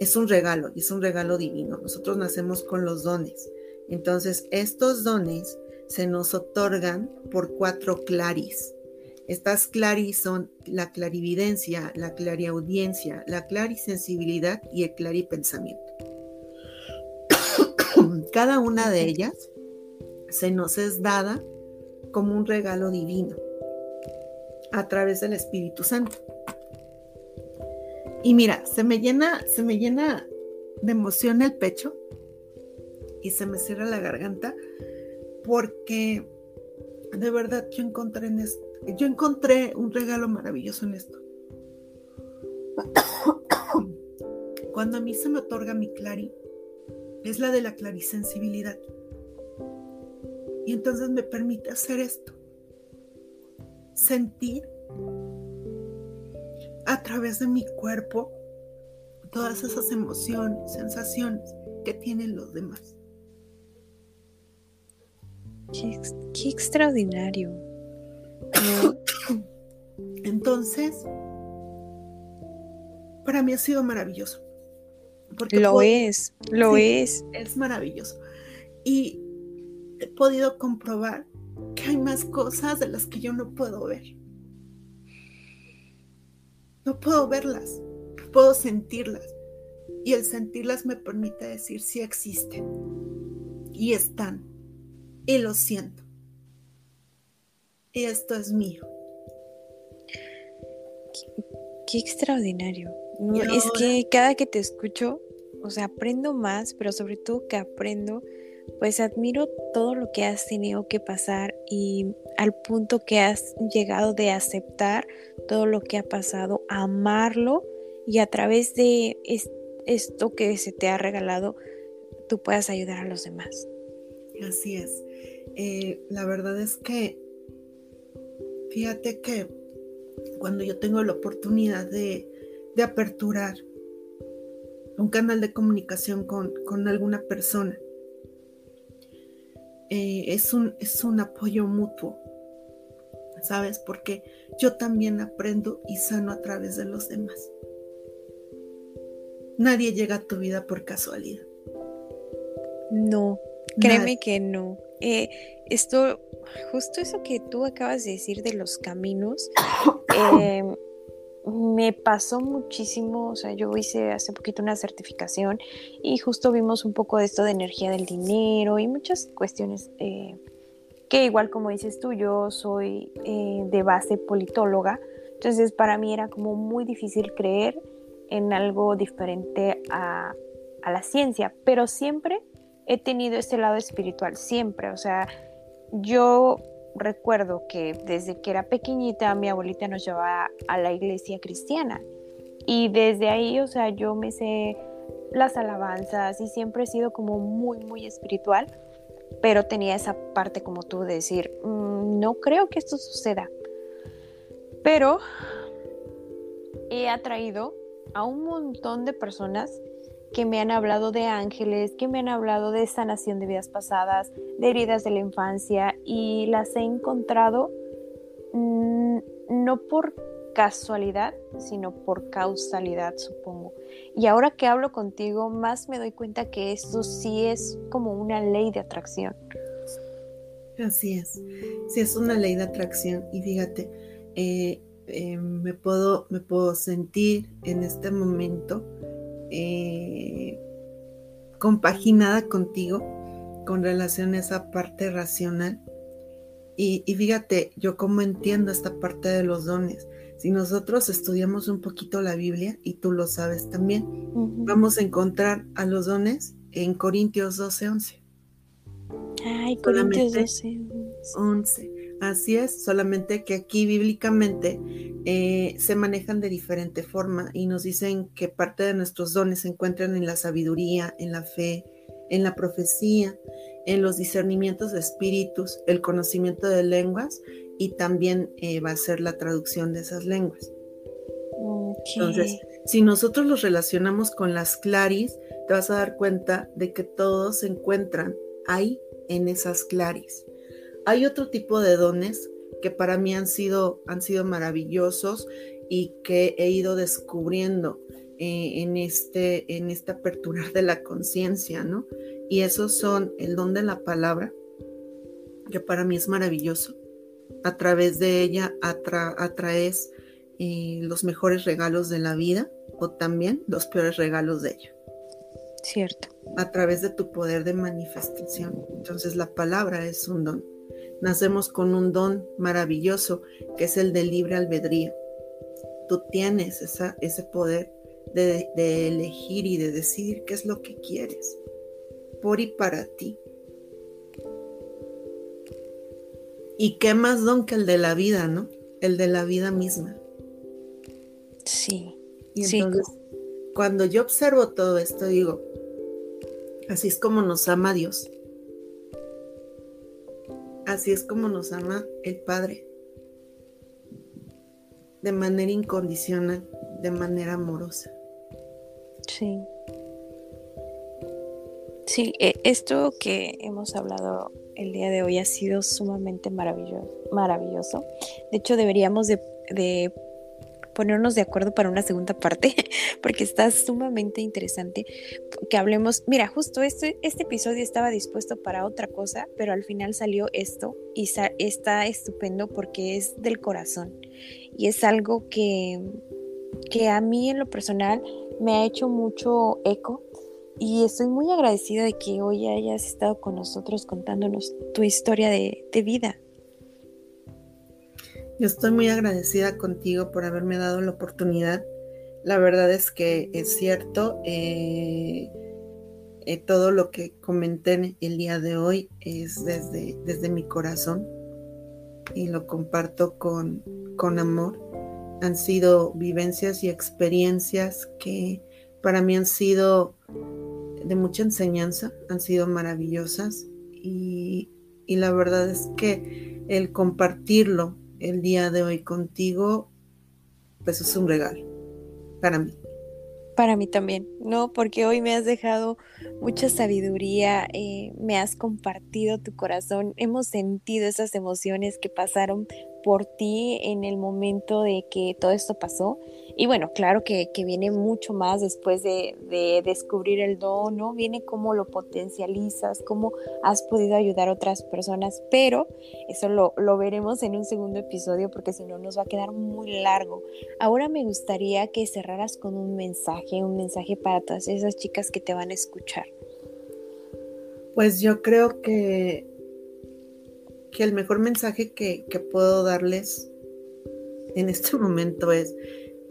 es un regalo y es un regalo divino. Nosotros nacemos con los dones. Entonces, estos dones se nos otorgan por cuatro claris. Estas claris son la clarividencia, la clariaudiencia, la clarisensibilidad y el claripensamiento. *coughs* Cada una de ellas se nos es dada como un regalo divino a través del Espíritu Santo. Y mira, se me llena, se me llena de emoción el pecho y se me cierra la garganta porque de verdad yo encontré en esto yo encontré un regalo maravilloso en esto. *coughs* Cuando a mí se me otorga mi clari, es la de la clarisensibilidad. Y entonces me permite hacer esto. Sentir a través de mi cuerpo todas esas emociones, sensaciones que tienen los demás. Qué, qué extraordinario. *coughs* Entonces, para mí ha sido maravilloso. Porque lo es, lo es. Es maravilloso. Y he podido comprobar que hay más cosas de las que yo no puedo ver. No puedo verlas, puedo sentirlas. Y el sentirlas me permite decir si existen. Y están. Y lo siento y esto es mío. Qué, extraordinario. es que cada que te escucho, o sea, aprendo más, pero sobre todo que aprendo, pues admiro todo lo que has tenido que pasar y al punto que has llegado de aceptar todo lo que ha pasado, amarlo y a través de esto que se te ha regalado, tú puedas ayudar a los demás. Así es. Eh, la verdad es que Fíjate que cuando yo tengo la oportunidad de, aperturar un canal de comunicación con, alguna persona, eh, es, un, es un apoyo mutuo, ¿sabes? Porque yo también aprendo y sano a través de los demás. Nadie llega a tu vida por casualidad. No, créeme que no. Eh, esto justo eso que tú acabas de decir de los caminos, *coughs* em, me pasó muchísimo, o sea, yo hice hace poquito una certificación y justo vimos un poco de esto de energía del dinero y muchas cuestiones eh, que igual como dices tú, yo soy eh, de base politóloga, entonces para mí era como muy difícil creer en algo diferente a, a la ciencia, pero siempre he tenido este lado espiritual, siempre, o sea, yo recuerdo que desde que era pequeñita mi abuelita nos llevaba a la iglesia cristiana. Y desde ahí, o sea, yo me sé las alabanzas y siempre he sido como muy, muy espiritual, pero tenía esa parte como tú de decir, mm, no creo que esto suceda, pero he atraído a un montón de personas que me han hablado de ángeles, que me han hablado de sanación de vidas pasadas, de heridas de la infancia y las he encontrado mm, no por casualidad, sino por causalidad, supongo. Y ahora que hablo contigo, más me doy cuenta que esto sí es como una ley de atracción. Así es, sí es una ley de atracción y fíjate, eh, eh, me, puedo, me puedo sentir en este momento eh, compaginada contigo con relación a esa parte racional. Y, fíjate, yo como entiendo esta parte de los dones. Si nosotros estudiamos un poquito la Biblia, y tú lo sabes también, vamos a encontrar a los dones en Corintios 12, 11. Ay, Corintios 12, 11. Así es, solamente que aquí bíblicamente eh, se manejan de diferente forma y nos dicen que parte de nuestros dones se encuentran en la sabiduría, en la fe, en la profecía, en los discernimientos de espíritus, el conocimiento de lenguas y también eh, va a ser la traducción de esas lenguas. Entonces, si nosotros los relacionamos con las claris, te vas a dar cuenta de que todos se encuentran ahí en esas claris. Hay otro tipo de dones que para mí han sido, han sido maravillosos y que he ido descubriendo eh, en, este, en esta apertura de la conciencia, ¿no? Y esos son el don de la palabra, que para mí es maravilloso. A través de ella atraes eh, los mejores regalos de la vida o también los peores regalos de ella. Cierto. A través de tu poder de manifestación. Entonces la palabra es un don. Nacemos con un don maravilloso que es el del libre albedrío. Tú tienes esa, ese poder de, de elegir y de decidir qué es lo que quieres, por y para ti. Y qué más don que el de la vida, ¿no? El de la vida misma. Sí. Y entonces, cuando yo observo todo esto, digo, así es como nos ama Dios. Así es como nos ama el Padre. De manera incondicional, de manera amorosa. Sí. Sí, e, esto que hemos hablado el día de hoy ha sido sumamente maravilloso. maravilloso. De hecho, deberíamos de, de ponernos de acuerdo para una segunda parte, *laughs* porque está sumamente interesante que hablemos. Mira, justo este, este episodio estaba dispuesto para otra cosa, pero al final salió esto y está estupendo porque es del corazón y es algo que, que a mí en lo personal me ha hecho mucho eco y estoy muy agradecida de que hoy hayas estado con nosotros contándonos tu historia de, de vida. Yo estoy muy agradecida contigo por haberme dado la oportunidad. La verdad es que es cierto, eh, eh, todo lo que comenté el día de hoy es desde, desde mi corazón y lo comparto con, con amor. Han sido vivencias y experiencias que para mí han sido de mucha enseñanza, han sido maravillosas y, y la verdad es que el compartirlo el día de hoy contigo, pues es un regalo para mí. Para mí también, ¿no? Porque hoy me has dejado mucha sabiduría, eh, me has compartido tu corazón, hemos sentido esas emociones que pasaron por ti en el momento de que todo esto pasó. Y bueno, claro que, viene mucho más después de, descubrir el don, ¿no? Viene cómo lo potencializas, cómo has podido ayudar a otras personas, pero eso lo, lo veremos en un segundo episodio porque si no nos va a quedar muy largo. Ahora me gustaría que cerraras con un mensaje, un mensaje para todas esas chicas que te van a escuchar. Pues yo creo que, que el mejor mensaje que, que puedo darles en este *laughs* momento es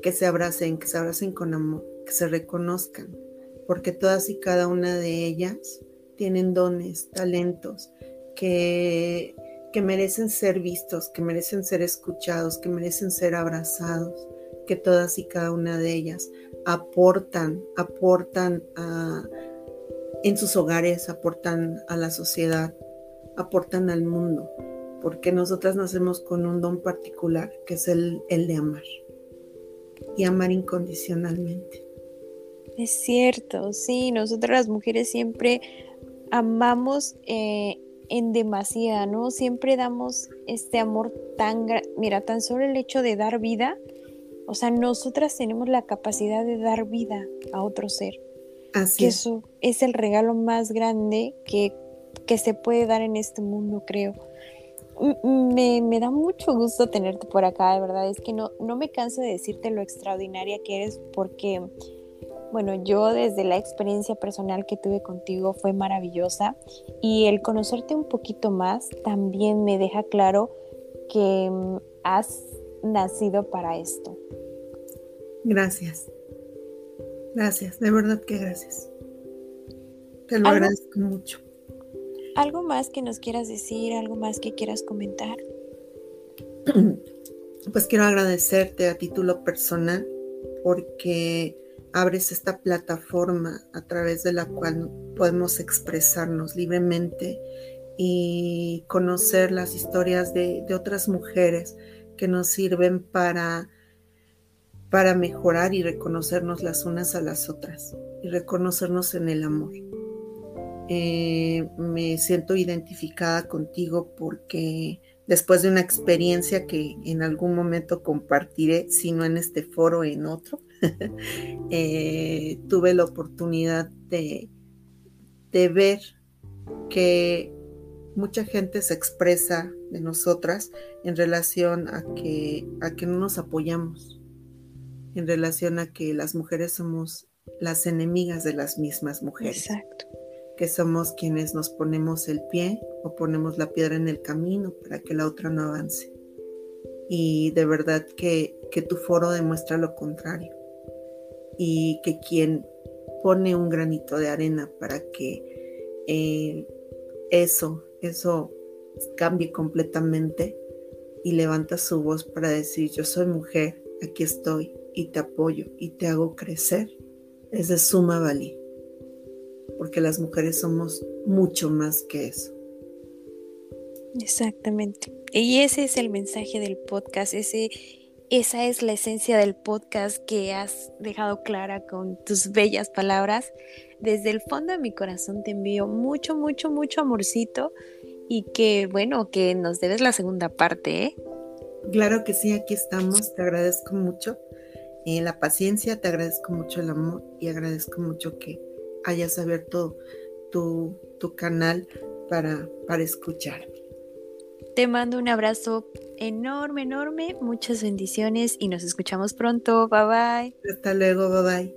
que se abracen, que se abracen con amor, que se reconozcan, porque todas y cada una de ellas tienen dones, talentos, que, que merecen ser vistos, que merecen ser escuchados, que merecen ser abrazados, que todas y cada una de ellas aportan, aportan en sus hogares, aportan a la sociedad, aportan al mundo, porque nosotras nacemos con un don particular, que es el, el de amar y amar incondicionalmente. Es cierto, sí, nosotras las mujeres siempre amamos eh, en demasía, ¿no? Siempre damos este amor tan, mira, tan solo el hecho de dar vida, o sea, nosotras tenemos la capacidad de dar vida a otro ser. Así que eso es el regalo más grande que, que se puede dar en este mundo, creo. Me, da mucho gusto tenerte por acá, de verdad. Es que no, no me canso de decirte lo extraordinaria que eres porque, bueno, yo desde la experiencia personal que tuve contigo fue maravillosa y el conocerte un poquito más también me deja claro que mm, has nacido para esto. Gracias. Gracias, de verdad que gracias. Te lo agradezco mucho. ¿Algo más que nos quieras decir? ¿Algo más que quieras comentar? *clears throat* Pues quiero agradecerte a título personal porque abres esta plataforma a través de la cual podemos expresarnos libremente y conocer las historias de, otras mujeres que nos sirven para, para mejorar y reconocernos las unas a las otras y reconocernos en el amor. Eh, me siento identificada contigo porque después de una experiencia que en algún momento compartiré, si no en este foro, en otro, *laughs* eh, tuve la oportunidad de, ver que mucha gente se expresa de nosotras en relación a que, a que no nos apoyamos, en relación a que las mujeres somos las enemigas de las mismas mujeres. Exacto que somos quienes nos ponemos el pie o ponemos la piedra en el camino para que la otra no avance. Y de verdad que, tu foro demuestra lo contrario. Y que quien pone un granito de arena para que eh, eso, eso cambie completamente y levanta su voz para decir, yo soy mujer, aquí estoy y te apoyo y te hago crecer, es de suma valía porque las mujeres somos mucho más que eso. Exactamente. Y ese es el mensaje del podcast, ese, esa es la esencia del podcast que has dejado clara con tus bellas palabras. Desde el fondo de mi corazón te envío mucho, mucho, mucho amorcito y que, bueno, que nos debes la segunda parte, ¿eh? Claro que sí, aquí estamos, te agradezco mucho eh, la paciencia, te agradezco mucho el amor y agradezco mucho que hayas abierto tu, tu canal para, para escucharme. Te mando un abrazo enorme, enorme, muchas bendiciones y nos escuchamos pronto. Bye bye. Hasta luego, bye bye.